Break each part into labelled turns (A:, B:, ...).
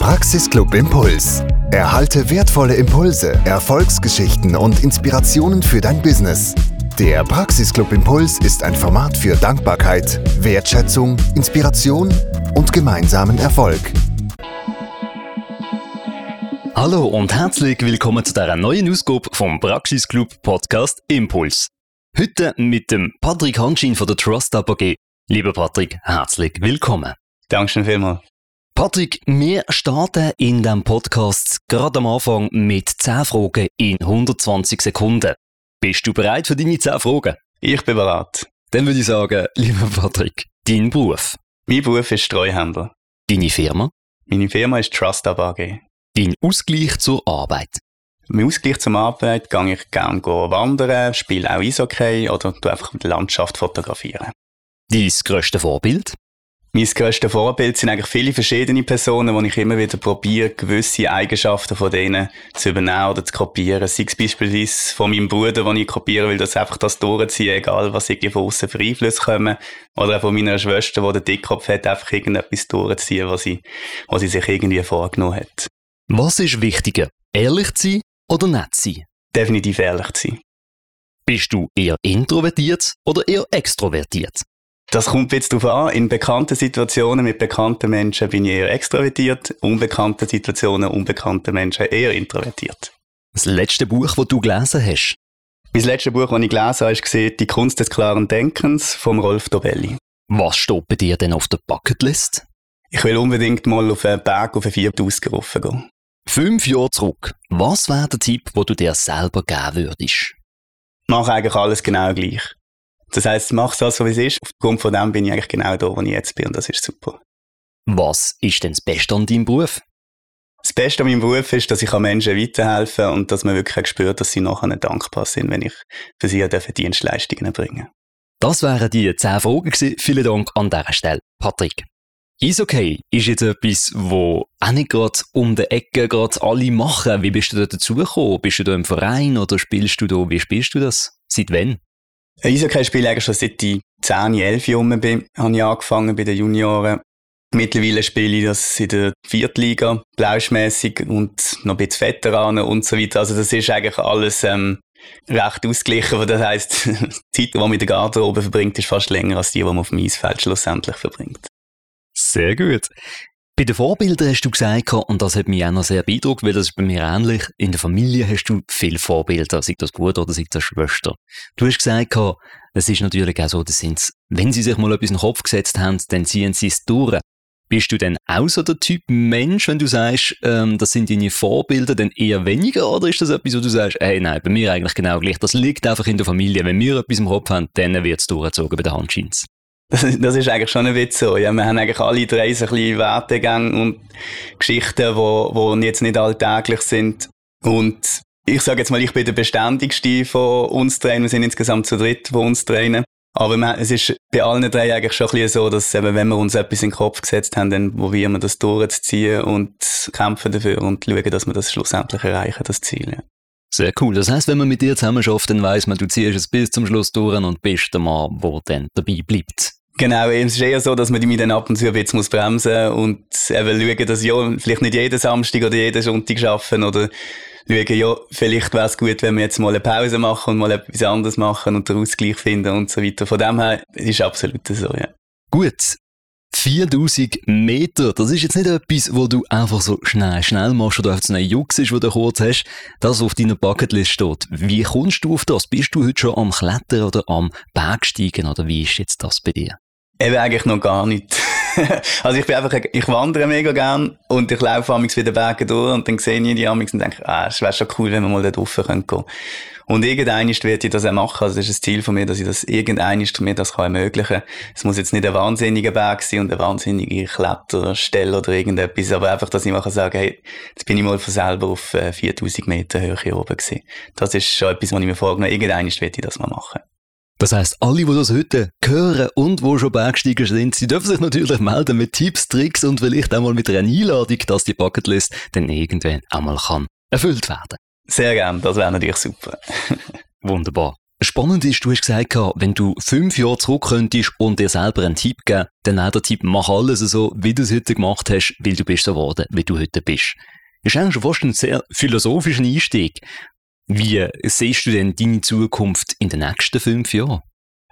A: Praxisclub Impuls. Erhalte wertvolle Impulse, Erfolgsgeschichten und Inspirationen für dein Business. Der Praxisclub Impuls ist ein Format für Dankbarkeit, Wertschätzung, Inspiration und gemeinsamen Erfolg.
B: Hallo und herzlich willkommen zu dieser neuen Ausgabe vom Praxisclub Podcast Impuls. Heute mit dem Patrick Hanschin von der Trust AG. Lieber Patrick, herzlich willkommen.
C: Dankeschön vielmals.
B: Patrick, wir starten in diesem Podcast gerade am Anfang mit 10 Fragen in 120 Sekunden. Bist du bereit für deine 10 Fragen?
C: Ich bin bereit.
B: Dann würde ich sagen, lieber Patrick, dein Beruf.
C: Mein Beruf ist Treuhänder.
B: Deine Firma.
C: Meine Firma ist Trust AG.
B: Dein Ausgleich zur Arbeit.
C: Im Ausgleich zur Arbeit gehe ich gerne wandern, spiele auch Eishockey oder einfach die Landschaft fotografieren.
B: Dein grösstes Vorbild?
C: Mein grösstes Vorbild sind eigentlich viele verschiedene Personen, wo ich immer wieder probiere, gewisse Eigenschaften von denen zu übernehmen oder zu kopieren. Sei es beispielsweise von meinem Bruder, den ich kopieren will, dass einfach das durchziehen, egal was irgendwie von außen für Einflüsse kommen. Oder auch von meiner Schwester, die den Dickkopf hat, einfach irgendetwas durchziehen, was sie, was sie sich irgendwie vorgenommen hat.
B: Was ist wichtiger? Ehrlich zu sein oder nett zu sein?
C: Definitiv ehrlich zu sein.
B: Bist du eher introvertiert oder eher extrovertiert?
C: Das kommt jetzt darauf an. In bekannten Situationen mit bekannten Menschen bin ich eher extrovertiert, unbekannten Situationen, unbekannte Menschen eher introvertiert.
B: Das letzte Buch, das du gelesen hast?
C: Mein letztes Buch, das ich gelesen habe, ist «Die Kunst des klaren Denkens» vom Rolf Dobelli.
B: Was steht bei dir denn auf der Bucketlist?
C: Ich will unbedingt mal auf einen Berg auf einen 4000 rauf gehen.
B: Fünf Jahre zurück. Was wäre der Tipp, den du dir selber geben würdest?
C: Mach eigentlich alles genau gleich. Das heisst, mach es so, wie es ist. Aufgrund von dem bin ich eigentlich genau da, wo ich jetzt bin und das ist super.
B: Was ist denn das Beste an deinem Beruf?
C: Das Beste an meinem Beruf ist, dass ich Menschen weiterhelfen kann und dass man wirklich spürt, dass sie nachher dankbar sind, wenn ich für sie Dienstleistungen erbringe.
B: Das wären die 10 Fragen gewesen. Vielen Dank an dieser Stelle, Patrick. Eishockey ist jetzt etwas, wo auch nicht gerade um die Ecke gerade alle machen. Wie bist du da dazugekommen? Bist du da im Verein oder spielst du da? Wie spielst du das? Seit wann?
C: Eishockey spiele ich eigentlich schon seit ich 10, 11 Jahre bin. Habe ich angefangen bei den Junioren. Mittlerweile spiele ich das in der Viertliga, blauschmäßig und noch ein bisschen Veteranen und so weiter. Also das ist eigentlich alles ähm, recht ausgeglichen. Das heisst, die Zeit, die man mit der Garderobe verbringt, ist fast länger als die, die man auf dem Eisfeld schlussendlich verbringt.
B: Sehr gut. Bei den Vorbildern hast du gesagt, und das hat mich auch noch sehr beeindruckt, weil das ist bei mir ähnlich, in der Familie hast du viele Vorbilder, sei das Bruder oder sei das Schwester. Du hast gesagt, es ist natürlich auch so, dass wenn sie sich mal etwas in den Kopf gesetzt haben, dann ziehen sie es durch. Bist du denn auch so der Typ Mensch, wenn du sagst, ähm, das sind deine Vorbilder, dann eher weniger? Oder ist das etwas, wo du sagst, hey, nein, bei mir eigentlich genau gleich. Das liegt einfach in der Familie. Wenn wir etwas im Kopf haben, dann wird es durchgezogen bei den Handscheins.
C: Das, das ist eigentlich schon ein Witz so. Ja, wir haben eigentlich alle drei so ein bisschen Wertegänge und Geschichten, wo, wo jetzt nicht alltäglich sind. Und ich sage jetzt mal, ich bin der beständigste von uns dreien. Wir sind insgesamt zu dritt von uns dreien. Aber wir, es ist bei allen drei eigentlich schon ein bisschen so, dass eben, wenn wir uns etwas in den Kopf gesetzt haben, dann probieren wir das durchzuziehen und kämpfen dafür und schauen, dass wir das schlussendlich erreichen, das Ziel. Ja.
B: Sehr cool. Das heißt, wenn man mit dir zusammen schafft, dann weiss man, du ziehst es bis zum Schluss durch und bist der Mann, der dann dabei bleibt.
C: Genau, es ist eher so, dass man mich dann ab und zu ein bisschen bremsen muss und eben schauen, dass ja, vielleicht nicht jeden Samstag oder jeden Sonntag arbeiten oder schauen, ja, vielleicht wäre es gut, wenn wir jetzt mal eine Pause machen und mal etwas anderes machen und den Ausgleich finden und so weiter. Von dem her ist absolut so, ja.
B: Gut. 4000 Meter, das ist jetzt nicht etwas, wo du einfach so schnell, schnell machst oder auf so einen Jux ist, wo du kurz hast, das auf deiner Bucketlist steht. Wie kommst du auf das? Bist du heute schon am Klettern oder am Bergsteigen oder wie ist jetzt das bei dir?
C: Eben eigentlich noch gar nicht. also ich bin einfach, ich wandere mega gern und ich laufe amigs wieder Berge durch und dann sehe ich die amigs und denke, ah, es wäre schon cool, wenn wir mal da drauf gehen können. Und irgendein werde ich das auch machen. Also das ist das Ziel von mir, dass ich das irgendein mir das kann ermöglichen. Es muss jetzt nicht ein wahnsinniger Berg sein und eine wahnsinnige Kletterstelle oder irgendetwas, aber einfach, dass ich mal sagen kann, hey, jetzt bin ich mal von selber auf 4000 äh, Meter Höhe oben gewesen. Das ist schon etwas, was ich mir vorgenommen habe. Irgendein werde ich das mal machen.
B: Das heißt, alle, die das heute hören und wo schon Bergsteiger sind, sie dürfen sich natürlich melden mit Tipps, Tricks und vielleicht auch mal mit einer Einladung, dass die Bucketlist dann irgendwann einmal kann erfüllt werden.
C: Sehr gern, das wäre natürlich super.
B: Wunderbar. Spannend ist, du hast gesagt, wenn du fünf Jahre zurück könntest und dir selber einen Tipp geben, dann auch der Tipp, mach alles so, wie du es heute gemacht hast, weil du bist so geworden, wie du heute bist. Das ist eigentlich schon fast ein sehr philosophischer Einstieg. Wie siehst du denn deine Zukunft in den nächsten fünf Jahren?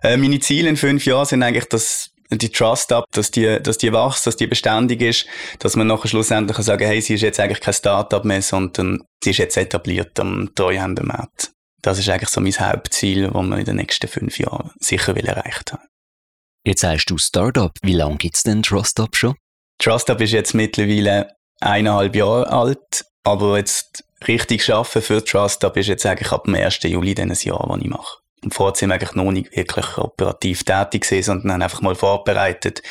C: Äh, meine Ziele in fünf Jahren sind eigentlich, dass die Trust up, dass die, dass die wächst, dass die beständig ist, dass man nachher schlussendlich kann sagen, hey, sie ist jetzt eigentlich kein Start-up mehr, sondern sie ist jetzt etabliert am Treuhändermarkt. Das ist eigentlich so mein Hauptziel, das wir in den nächsten fünf Jahren sicher will erreicht haben.
B: Jetzt sagst du Startup. Wie lange gibt es denn Trust Up schon?
C: Trust Up ist jetzt mittlerweile eineinhalb Jahre alt, aber jetzt richtig arbeiten für Trust Up ist jetzt eigentlich ab dem 1. Juli dieses Jahr, was ich mache. Und vorher sind wir eigentlich noch nicht wirklich operativ tätig gewesen, sondern haben einfach mal vorbereitet.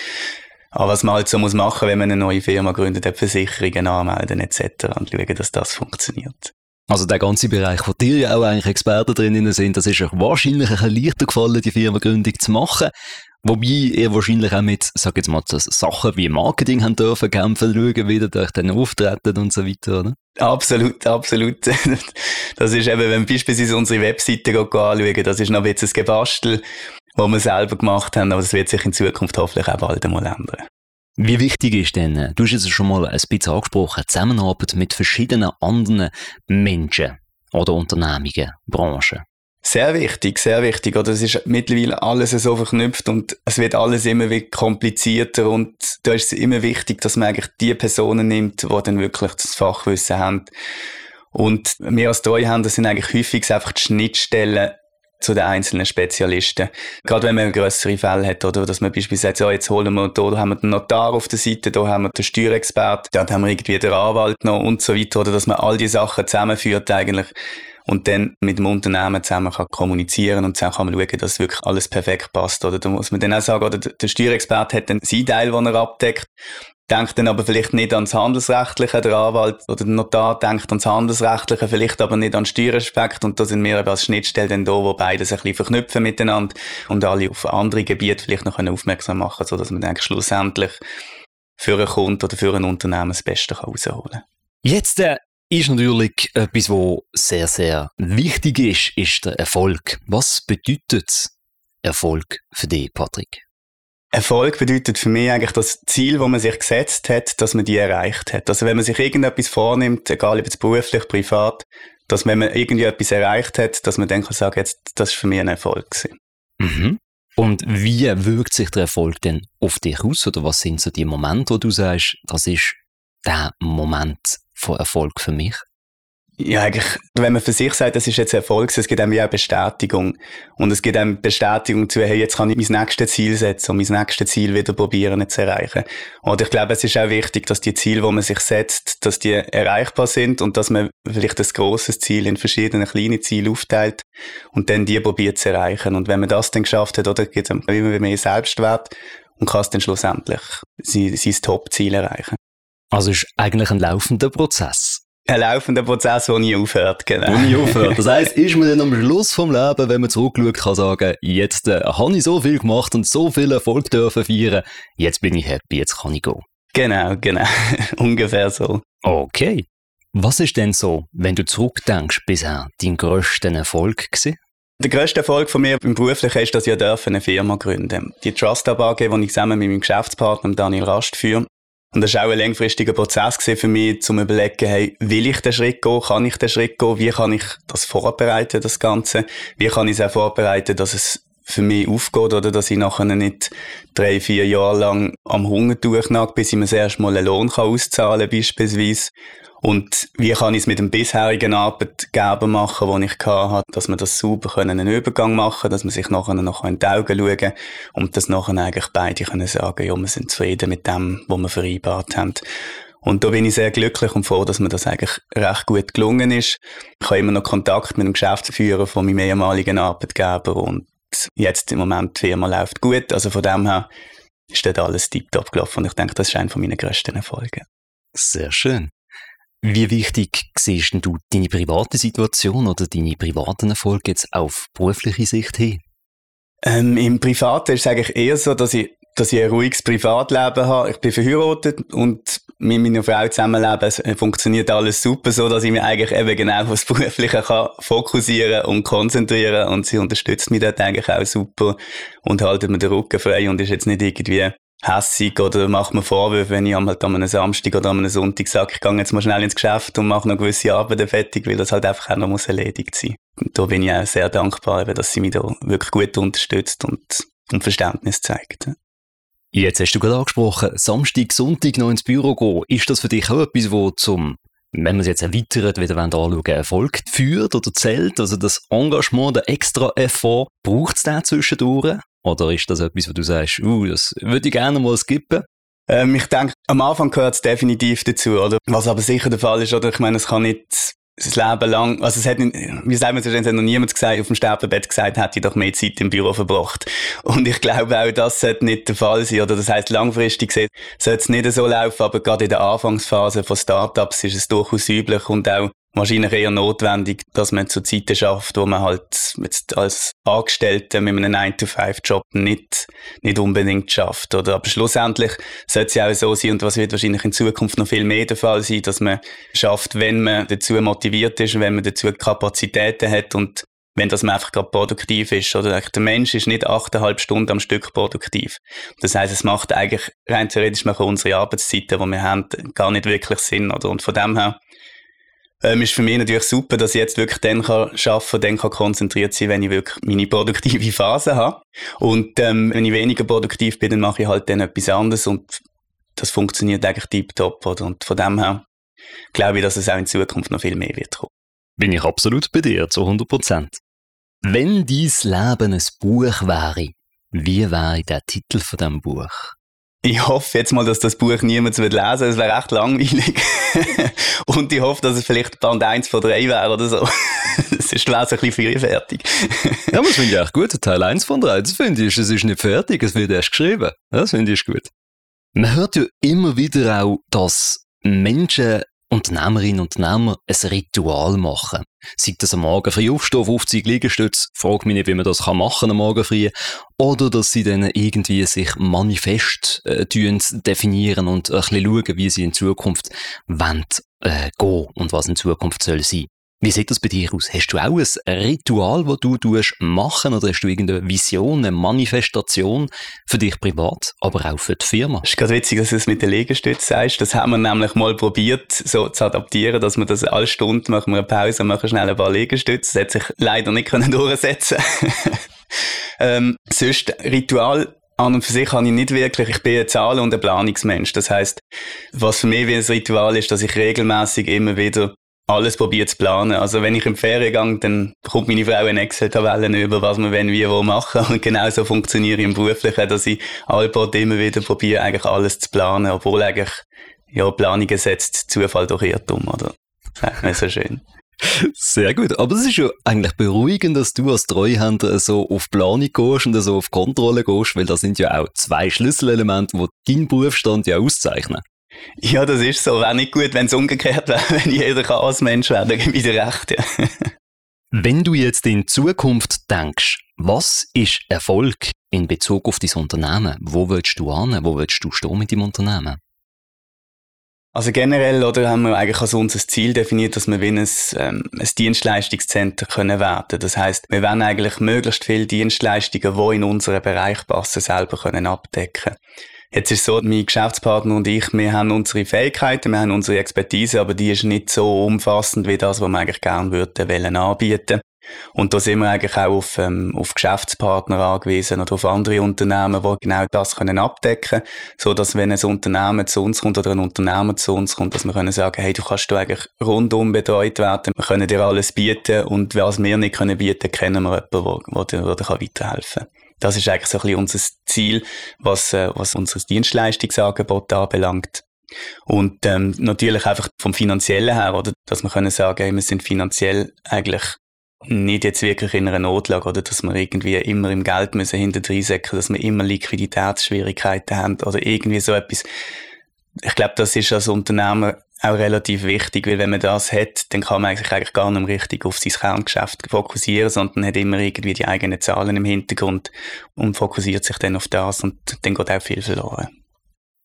C: Aber was man halt so muss machen, wenn man eine neue Firma gründet, Versicherungen anmelden etc. und schauen, dass das funktioniert.
B: Also der ganze Bereich, wo dir ja auch eigentlich Experten drinnen sind, das ist euch wahrscheinlich ein bisschen leichter gefallen, die Firmengründung zu machen. Wobei ihr wahrscheinlich auch mit, sag jetzt mal, Sachen wie Marketing haben dürfen kämpfen, schauen, wie ihr euch dann auftreten und so weiter, oder?
C: Absolut, absolut. Das ist eben, wenn beispielsweise unsere Webseite anschauen, das ist noch ein Gebastel, das wir selber gemacht haben, aber das wird sich in Zukunft hoffentlich auch bald einmal ändern.
B: Wie wichtig ist denn, du hast es schon mal ein bisschen angesprochen, Zusammenarbeit mit verschiedenen anderen Menschen oder Unternehmungen, Branchen?
C: Sehr wichtig, sehr wichtig. Oder es ist mittlerweile alles so verknüpft und es wird alles immer wieder komplizierter und da ist es immer wichtig, dass man eigentlich die Personen nimmt, die dann wirklich das Fachwissen haben. Und wir als Treuhänder sind eigentlich häufig einfach die Schnittstellen zu den einzelnen Spezialisten. Gerade wenn man größere Fälle hat, oder dass man beispielsweise sagt, so, jetzt holen wir, da haben wir den Notar auf der Seite, da haben wir den Steuerexpert, da haben wir irgendwie den Anwalt noch und so weiter, oder dass man all die Sachen zusammenführt eigentlich und dann mit dem Unternehmen zusammen kann kommunizieren und zusammen kann man schauen, dass wirklich alles perfekt passt. Oder da muss man dann auch sagen, oder der Steuerexperte hat dann seinen Teil, den er abdeckt, denkt dann aber vielleicht nicht ans Handelsrechtliche, der Anwalt oder der Notar denkt ans Handelsrechtliche, vielleicht aber nicht an Steueraspekt und da sind wir als Schnittstelle dann da, wo beides ein bisschen verknüpfen miteinander und alle auf andere Gebiete vielleicht noch aufmerksam machen können, sodass man dann schlussendlich für einen Kunden oder für ein Unternehmen das Beste herausholen kann.
B: Jetzt äh, ist natürlich etwas, was sehr, sehr wichtig ist, ist der Erfolg. Was bedeutet Erfolg für dich, Patrick?
C: Erfolg bedeutet für mich eigentlich das Ziel, das man sich gesetzt hat, dass man die erreicht hat. Also wenn man sich irgendetwas vornimmt, egal ob es beruflich, privat, dass wenn man irgendwie etwas erreicht hat, dass man dann kann sagen, jetzt, das ist für mich ein Erfolg gewesen.
B: Mhm. Und wie wirkt sich der Erfolg denn auf dich aus? Oder was sind so die Momente, wo du sagst, das ist der Moment von Erfolg für mich?
C: Ja, eigentlich, wenn man für sich sagt, das ist jetzt Erfolg, es gibt einem ja auch Bestätigung. Und es gibt einem Bestätigung zu, hey, jetzt kann ich mein nächstes Ziel setzen und mein nächstes Ziel wieder probieren zu erreichen. Und ich glaube, es ist auch wichtig, dass die Ziele, die man sich setzt, dass die erreichbar sind und dass man vielleicht ein grosses Ziel in verschiedene kleine Ziele aufteilt und dann die probiert zu erreichen. Und wenn man das dann geschafft hat, oder gibt es immer mehr Selbstwert und kann es dann schlussendlich sein, sein Top-Ziel erreichen.
B: Also ist eigentlich ein laufender Prozess.
C: Ein laufender Prozess, der nie aufhört, genau.
B: Der nie aufhört. Das heisst, ist man dann am Schluss vom Leben, wenn man zurückschaut, kann sagen, jetzt äh, habe ich so viel gemacht und so viel Erfolg dürfen feiern, jetzt bin ich happy, jetzt kann ich gehen.
C: Genau, genau. Ungefähr so.
B: Okay. Was ist denn so, wenn du zurückdenkst, bisher dein grösster Erfolg gewesen?
C: Der grösste Erfolg von mir im Beruflichen ist, dass ich eine Firma gründen Die Trust AG, die ich zusammen mit meinem Geschäftspartner Daniel Rast führe, und das war auch ein langfristiger Prozess für mich, zum überlegen, hey, will ich den Schritt gehen, kann ich den Schritt gehen, wie kann ich das vorbereiten, das Ganze, wie kann ich es auch vorbereiten, dass es für mich aufgeht oder dass ich nachher nicht drei, vier Jahre lang am Hunger durchnage, bis ich mir das erste Mal einen Lohn auszahlen kann, beispielsweise. Und wie kann ich es mit dem bisherigen Arbeitgeber machen, den ich hatte, dass wir das sauber einen Übergang machen können, dass man sich nachher noch in die Augen schauen kann und dass nachher eigentlich beide können sagen, ja, wir sind zufrieden mit dem, was wir vereinbart haben. Und da bin ich sehr glücklich und froh, dass mir das eigentlich recht gut gelungen ist. Ich habe immer noch Kontakt mit dem Geschäftsführer von meinem ehemaligen Arbeitgeber und jetzt im Moment die Firma läuft gut. Also von dem her ist dort alles tiptop gelaufen und ich denke, das ist einer meiner grössten Erfolge.
B: Sehr schön. Wie wichtig siehst du deine private Situation oder deine privaten Erfolge jetzt auf berufliche Sicht hin?
C: Ähm, Im Privaten ist es eigentlich eher so, dass ich dass ich ein ruhiges Privatleben habe. Ich bin verheiratet und mit meiner Frau zusammenleben. Es funktioniert alles super, so dass ich mich eigentlich eben genau auf das Berufliche kann fokussieren und konzentrieren und sie unterstützt mich dort eigentlich auch super und haltet mir den Rücken frei und ist jetzt nicht irgendwie hässig oder macht mir Vorwürfe, wenn ich halt an einem Samstag oder an einem Sonntag sage, ich gehe jetzt mal schnell ins Geschäft und mache noch gewisse Arbeiten fertig, weil das halt einfach auch noch muss erledigt sein. Und da bin ich auch sehr dankbar, dass sie mich da wirklich gut unterstützt und, und Verständnis zeigt.
B: Jetzt hast du gerade angesprochen, Samstag, Sonntag noch ins Büro gehen. Ist das für dich auch etwas, wo zum, wenn man es jetzt erweitert, wieder anschauen Erfolg führt oder zählt? Also das Engagement, der extra Effort, braucht es da zwischendurch? Oder ist das etwas, wo du sagst, uh, das würde ich gerne mal skippen?
C: Ähm, ich denke, am Anfang gehört es definitiv dazu, oder? Was aber sicher der Fall ist, oder? Ich meine, es kann nicht das Leben lang, also es hat, wie sagt man so es hat noch niemand gesagt, auf dem Sterbebett gesagt, hätte ich doch mehr Zeit im Büro verbracht. Und ich glaube auch, das sollte nicht der Fall sein, oder das heißt langfristig sollte es nicht so laufen, aber gerade in der Anfangsphase von Startups ist es durchaus üblich und auch wahrscheinlich eher notwendig, dass man zu Zeiten schafft, wo man halt jetzt als Angestellter mit einem 9-to-5-Job nicht, nicht unbedingt schafft. Oder, aber schlussendlich sollte es ja auch so sein, und was wird wahrscheinlich in Zukunft noch viel mehr der Fall sein, dass man schafft, wenn man dazu motiviert ist, wenn man dazu Kapazitäten hat und wenn das man einfach gerade produktiv ist. Oder der Mensch ist nicht achteinhalb Stunden am Stück produktiv. Das heißt, es macht eigentlich rein theoretisch machen unsere Arbeitszeiten, die wir haben, gar nicht wirklich Sinn. Oder? Und von dem her ähm, ist für mich natürlich super, dass ich jetzt wirklich dann kann arbeiten dann kann konzentriert sein, wenn ich wirklich meine produktive Phase habe. Und ähm, wenn ich weniger produktiv bin, dann mache ich halt dann etwas anderes und das funktioniert eigentlich tiptop. Oder? Und von dem her glaube ich, dass es auch in Zukunft noch viel mehr wird kommen.
B: Bin ich absolut bei dir, zu 100 Prozent. Wenn dein Leben ein Buch wäre, wie wäre der Titel von dem Buch?
C: Ich hoffe jetzt mal, dass das Buch niemand lesen wird. Es wäre echt langweilig. Und ich hoffe, dass es vielleicht Band 1 von 3 wäre oder so. Es ist wäre ein bisschen früh fertig.
B: ja, aber das finde ich echt gut. Teil 1 von 3, das finde ich, es ist nicht fertig, es wird erst geschrieben. Das finde ich gut. Man hört ja immer wieder auch, dass Menschen Unternehmerinnen und Unternehmer ein Ritual machen. Sei das am Morgen früh aufstehen, 50 Liegestütze, frag mich nicht, wie man das kann machen am Morgen früh. Oder dass sie dann irgendwie sich manifest äh, definieren und ein bisschen schauen, wie sie in Zukunft wollen, äh, gehen und was in Zukunft soll sein. Wie sieht das bei dir aus? Hast du auch ein Ritual, das du tust machen oder hast du irgendeine Vision, eine Manifestation für dich privat, aber auch für die Firma?
C: Es ist gerade witzig, dass du es mit den Liegestützen sagst. Das haben wir nämlich mal probiert, so zu adaptieren, dass wir das alle Stunde machen wir eine Pause, machen schnell ein paar Liegestütze. Das hat sich leider nicht können durchsetzen. ähm, sonst Ritual an und für sich habe ich nicht wirklich, ich bin ein Zahlen- und ein Planungsmensch. Das heißt, was für mich wie ein Ritual ist, dass ich regelmäßig immer wieder alles probiert zu planen. Also wenn ich im Ferien gehe, dann bekommt meine Frau eine Excel-Tabelle über, was wir wenn, wie, wo machen. Und genau so funktioniere ich im Beruflichen, dass ich alle paar immer wieder probiere, eigentlich alles zu planen, obwohl eigentlich, ja, Planungen setzt Zufall durch Irrtum, oder? Ist nicht so schön.
B: Sehr gut. Aber es ist ja eigentlich beruhigend, dass du als Treuhänder so auf Planung gehst und so auf Kontrolle gehst, weil das sind ja auch zwei Schlüsselelemente, die deinen Berufsstand ja auszeichnen.
C: Ja, das ist so. Wäre nicht gut, wenn es umgekehrt wäre, wenn jeder Chaosmensch wäre, dann gebe ich dir recht. Ja.
B: Wenn du jetzt in Zukunft denkst, was ist Erfolg in Bezug auf dein Unternehmen? Wo willst du an? Wo willst du stehen mit deinem Unternehmen?
C: Also generell oder haben wir eigentlich als unser Ziel definiert, dass wir wie ein, ähm, ein Dienstleistungszentrum können werden. Das heißt, wir wollen eigentlich möglichst viele Dienstleistungen, die in unseren Bereich passen, selber können abdecken. Jetzt ist es so, mein Geschäftspartner und ich, wir haben unsere Fähigkeiten, wir haben unsere Expertise, aber die ist nicht so umfassend wie das, was wir eigentlich gerne würden wollen anbieten. Und da sind wir eigentlich auch auf, ähm, auf Geschäftspartner angewiesen oder auf andere Unternehmen, die genau das können abdecken können, so dass wenn ein Unternehmen zu uns kommt oder ein Unternehmer zu uns kommt, dass wir können sagen, hey, du kannst du eigentlich rundum betreut werden, wir können dir alles bieten und was wir nicht können bieten, kennen wir jemanden, der dir weiterhelfen kann. Das ist eigentlich so ein bisschen unser Ziel, was, äh, was unser Dienstleistungsangebot anbelangt. Und ähm, natürlich einfach vom Finanziellen her, oder, dass wir können sagen, hey, wir sind finanziell eigentlich nicht jetzt wirklich in einer Notlage, oder dass wir irgendwie immer im Geld müssen hinter säcken, dass wir immer Liquiditätsschwierigkeiten haben oder irgendwie so etwas. Ich glaube, das ist als Unternehmer auch relativ wichtig, weil wenn man das hat, dann kann man sich eigentlich gar nicht mehr richtig auf sein Kerngeschäft fokussieren, sondern hat immer irgendwie die eigenen Zahlen im Hintergrund und fokussiert sich dann auf das und dann geht auch viel verloren.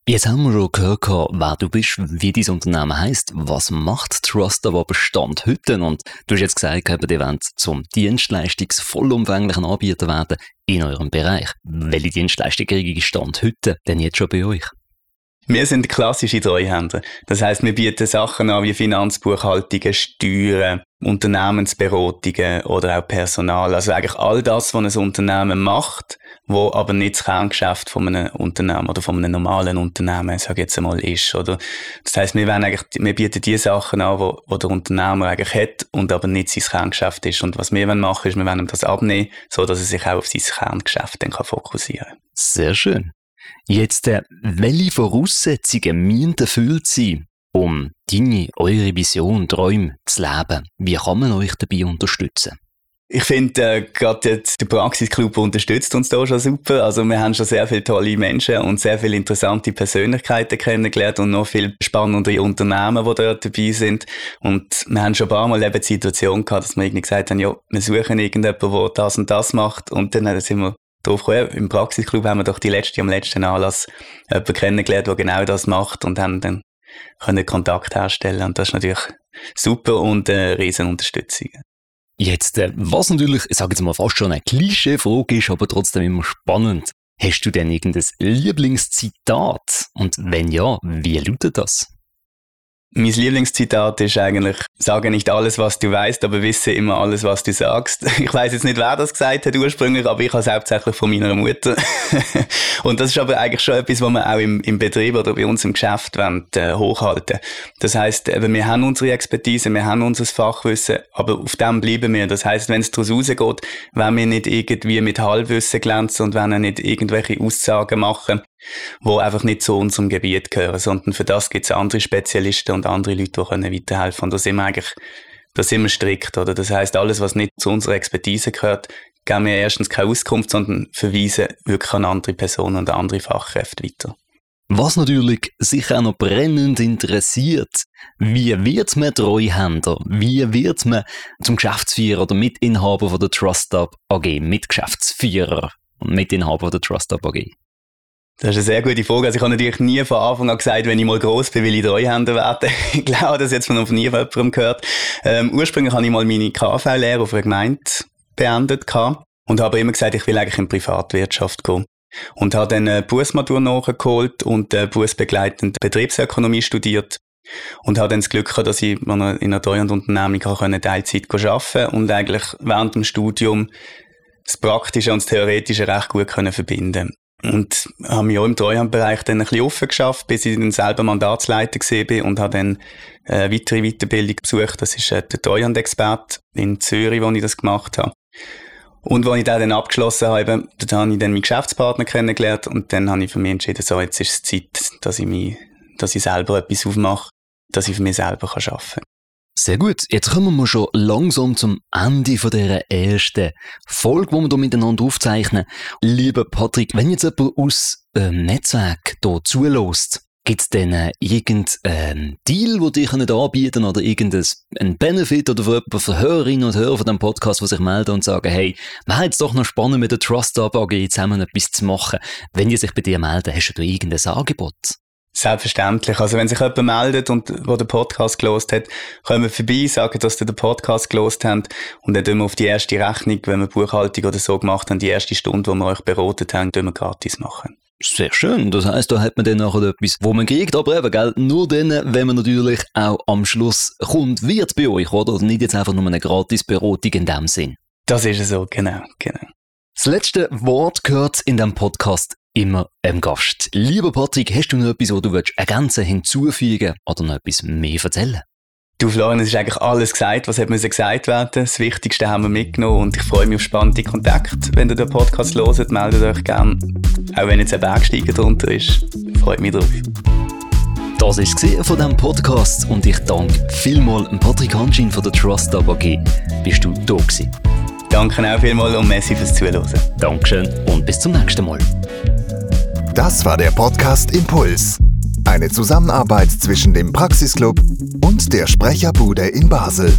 B: Jetzt haben wir schon gehört, wer du bist, wie dein Unternehmen heisst. Was macht Trust aber Bestand heute? Und du hast jetzt gesagt, ihr wollt zum dienstleistungsvollumfänglichen Anbieter werden in eurem Bereich. Welche Dienstleistung kriege ich Stand heute denn jetzt schon bei euch?
C: Wir sind klassische Treuhänder. Das heißt, wir bieten Sachen an wie Finanzbuchhaltungen, Steuern, Unternehmensberatungen oder auch Personal. Also eigentlich all das, was ein Unternehmen macht, wo aber nicht das Kerngeschäft von einem Unternehmen oder von einem normalen Unternehmen, sage ich jetzt einmal, ist. Oder? Das heißt, wir, wir bieten die Sachen an, wo, wo der Unternehmer eigentlich hat und aber nicht sein Kerngeschäft ist. Und was wir machen ist, wir wollen ihm das abnehmen, so dass er sich auch auf sein Kerngeschäft dann fokussieren kann.
B: Sehr schön. Jetzt, äh, welche Voraussetzungen müssen erfüllt sein, um deine, eure Vision, Träume zu leben? Wie kann man euch dabei unterstützen?
C: Ich finde, äh, gerade der Praxisclub unterstützt uns da schon super. Also wir haben schon sehr viele tolle Menschen und sehr viele interessante Persönlichkeiten kennengelernt und noch viel spannende Unternehmen, die dort dabei sind. Und wir haben schon ein paar Mal eben die Situation gehabt, dass wir irgendwie gesagt haben, ja, wir suchen irgendjemanden, der das und das macht. Und dann sind wir drauf gekommen. Im Praxisclub haben wir doch die letzte, am letzten Anlass jemanden kennengelernt, der genau das macht und haben dann können Kontakt herstellen. Und das ist natürlich super und eine riesen Unterstützung.
B: Jetzt, äh, was natürlich, ich sage jetzt mal fast schon eine Klischee-Frage ist, aber trotzdem immer spannend. Hast du denn irgendein Lieblingszitat? Und wenn ja, wie lautet das?
C: Mein Lieblingszitat ist eigentlich, sage nicht alles, was du weißt, aber wisse immer alles, was du sagst. Ich weiß jetzt nicht, wer das gesagt hat ursprünglich, aber ich habe es hauptsächlich von meiner Mutter. und das ist aber eigentlich schon etwas, was wir auch im, im Betrieb oder bei uns im Geschäft wollen, äh, hochhalten. Das heißt, wir haben unsere Expertise, wir haben unser Fachwissen, aber auf dem bleiben wir. Das heißt, wenn es daraus rausgeht, wenn wir nicht irgendwie mit Halbwissen glänzen und wenn wir nicht irgendwelche Aussagen machen, wo einfach nicht zu unserem Gebiet gehören, sondern für das gibt es andere Spezialisten und andere Leute, die können weiterhelfen. Und da sind wir eigentlich, da sind wir strikt, oder? Das heißt, alles, was nicht zu unserer Expertise gehört, geben wir erstens keine Auskunft, sondern verweisen wirklich an andere Personen und andere Fachkräfte weiter.
B: Was natürlich sich auch noch brennend interessiert, wie wird man Treuhänder? Wie wird man zum Geschäftsführer oder Mitinhaber von der Trust Up AG, Mitgeschäftsführer und Mitinhaber der Trust Up AG?
C: Das ist eine sehr gute Frage. Also ich habe natürlich nie von Anfang an gesagt, wenn ich mal gross bin, will ich Treuhänder werden. ich glaube, das jetzt von noch nie von jemandem gehört. Ähm, ursprünglich habe ich mal meine KV-Lehre auf einer Gemeinde beendet und habe immer gesagt, ich will eigentlich in Privatwirtschaft gehen. Und habe dann eine Berufsmatur nachgeholt und äh, berufsbegleitend Betriebsökonomie studiert. Und habe dann das Glück gehabt, dass ich in einer Treuhandunternehmung Teilzeit arbeiten konnte und eigentlich während dem Studium das Praktische und das Theoretische recht gut können verbinden und habe mich auch im Treuhandbereich dann ein bisschen offen geschafft, bis ich dann selber Mandatsleiter war und habe dann eine äh, weitere Weiterbildung besucht. Das ist äh, der Treuhandexpert in Zürich, wo ich das gemacht habe. Und als ich den dann abgeschlossen habe, dann habe ich dann meinen Geschäftspartner kennengelernt und dann habe ich für mich entschieden, so, jetzt ist es Zeit, dass ich mich, dass ich selber etwas aufmache, dass ich für mich selber arbeiten kann.
B: Sehr gut, jetzt kommen wir schon langsam zum Ende von dieser ersten Folge, die wir hier miteinander aufzeichnen. Lieber Patrick, wenn jetzt jemand aus ähm, Netzwerk hier zulässt, gibt es denn äh, irgendeinen Deal, den die können anbieten oder irgendeinen Benefit oder für, für Hörerinnen und Hörer von diesem Podcast, die sich melden und sagen, hey, wäre jetzt doch noch spannend mit der Trust Up AG zusammen etwas zu machen. Wenn die sich bei dir melden, hast du da irgendein Angebot?
C: Selbstverständlich. Also wenn sich jemand meldet und wo den Podcast gelost hat, können wir vorbei, sagen, dass ihr den Podcast gelost habt und dann tun wir auf die erste Rechnung, wenn wir Buchhaltung oder so gemacht haben, die erste Stunde, wo wir euch beraten haben, tun wir gratis machen.
B: Sehr schön. Das heisst, da hat man dann nachher etwas, wo man kriegt, aber eben, gell, nur dann, wenn man natürlich auch am Schluss kommt, wird bei euch, oder? Also nicht jetzt einfach nur eine gratis Beratung in dem Sinn.
C: Das ist so, genau, genau.
B: Das letzte Wort gehört in dem Podcast immer einem Gast. Lieber Patrick, hast du noch etwas, wo du ergänzen, hinzufügen oder noch etwas mehr erzählen?
C: Du Florian, es ist eigentlich alles gesagt, was müssen gesagt werden. Das Wichtigste haben wir mitgenommen und ich freue mich auf spannende Kontakte. Wenn ihr den Podcast hört, meldet euch gerne. Auch wenn jetzt ein Bergsteiger drunter ist. Freut mich drauf.
B: Das war es von diesem Podcast und ich danke vielmals Patrick Hanschin von der Trust AG. Bist du da gewesen?
C: Danke auch vielmals und merci fürs Zuhören.
B: Dankeschön und bis zum nächsten Mal.
A: Das war der Podcast Impuls. Eine Zusammenarbeit zwischen dem Praxisclub und der Sprecherbude in Basel.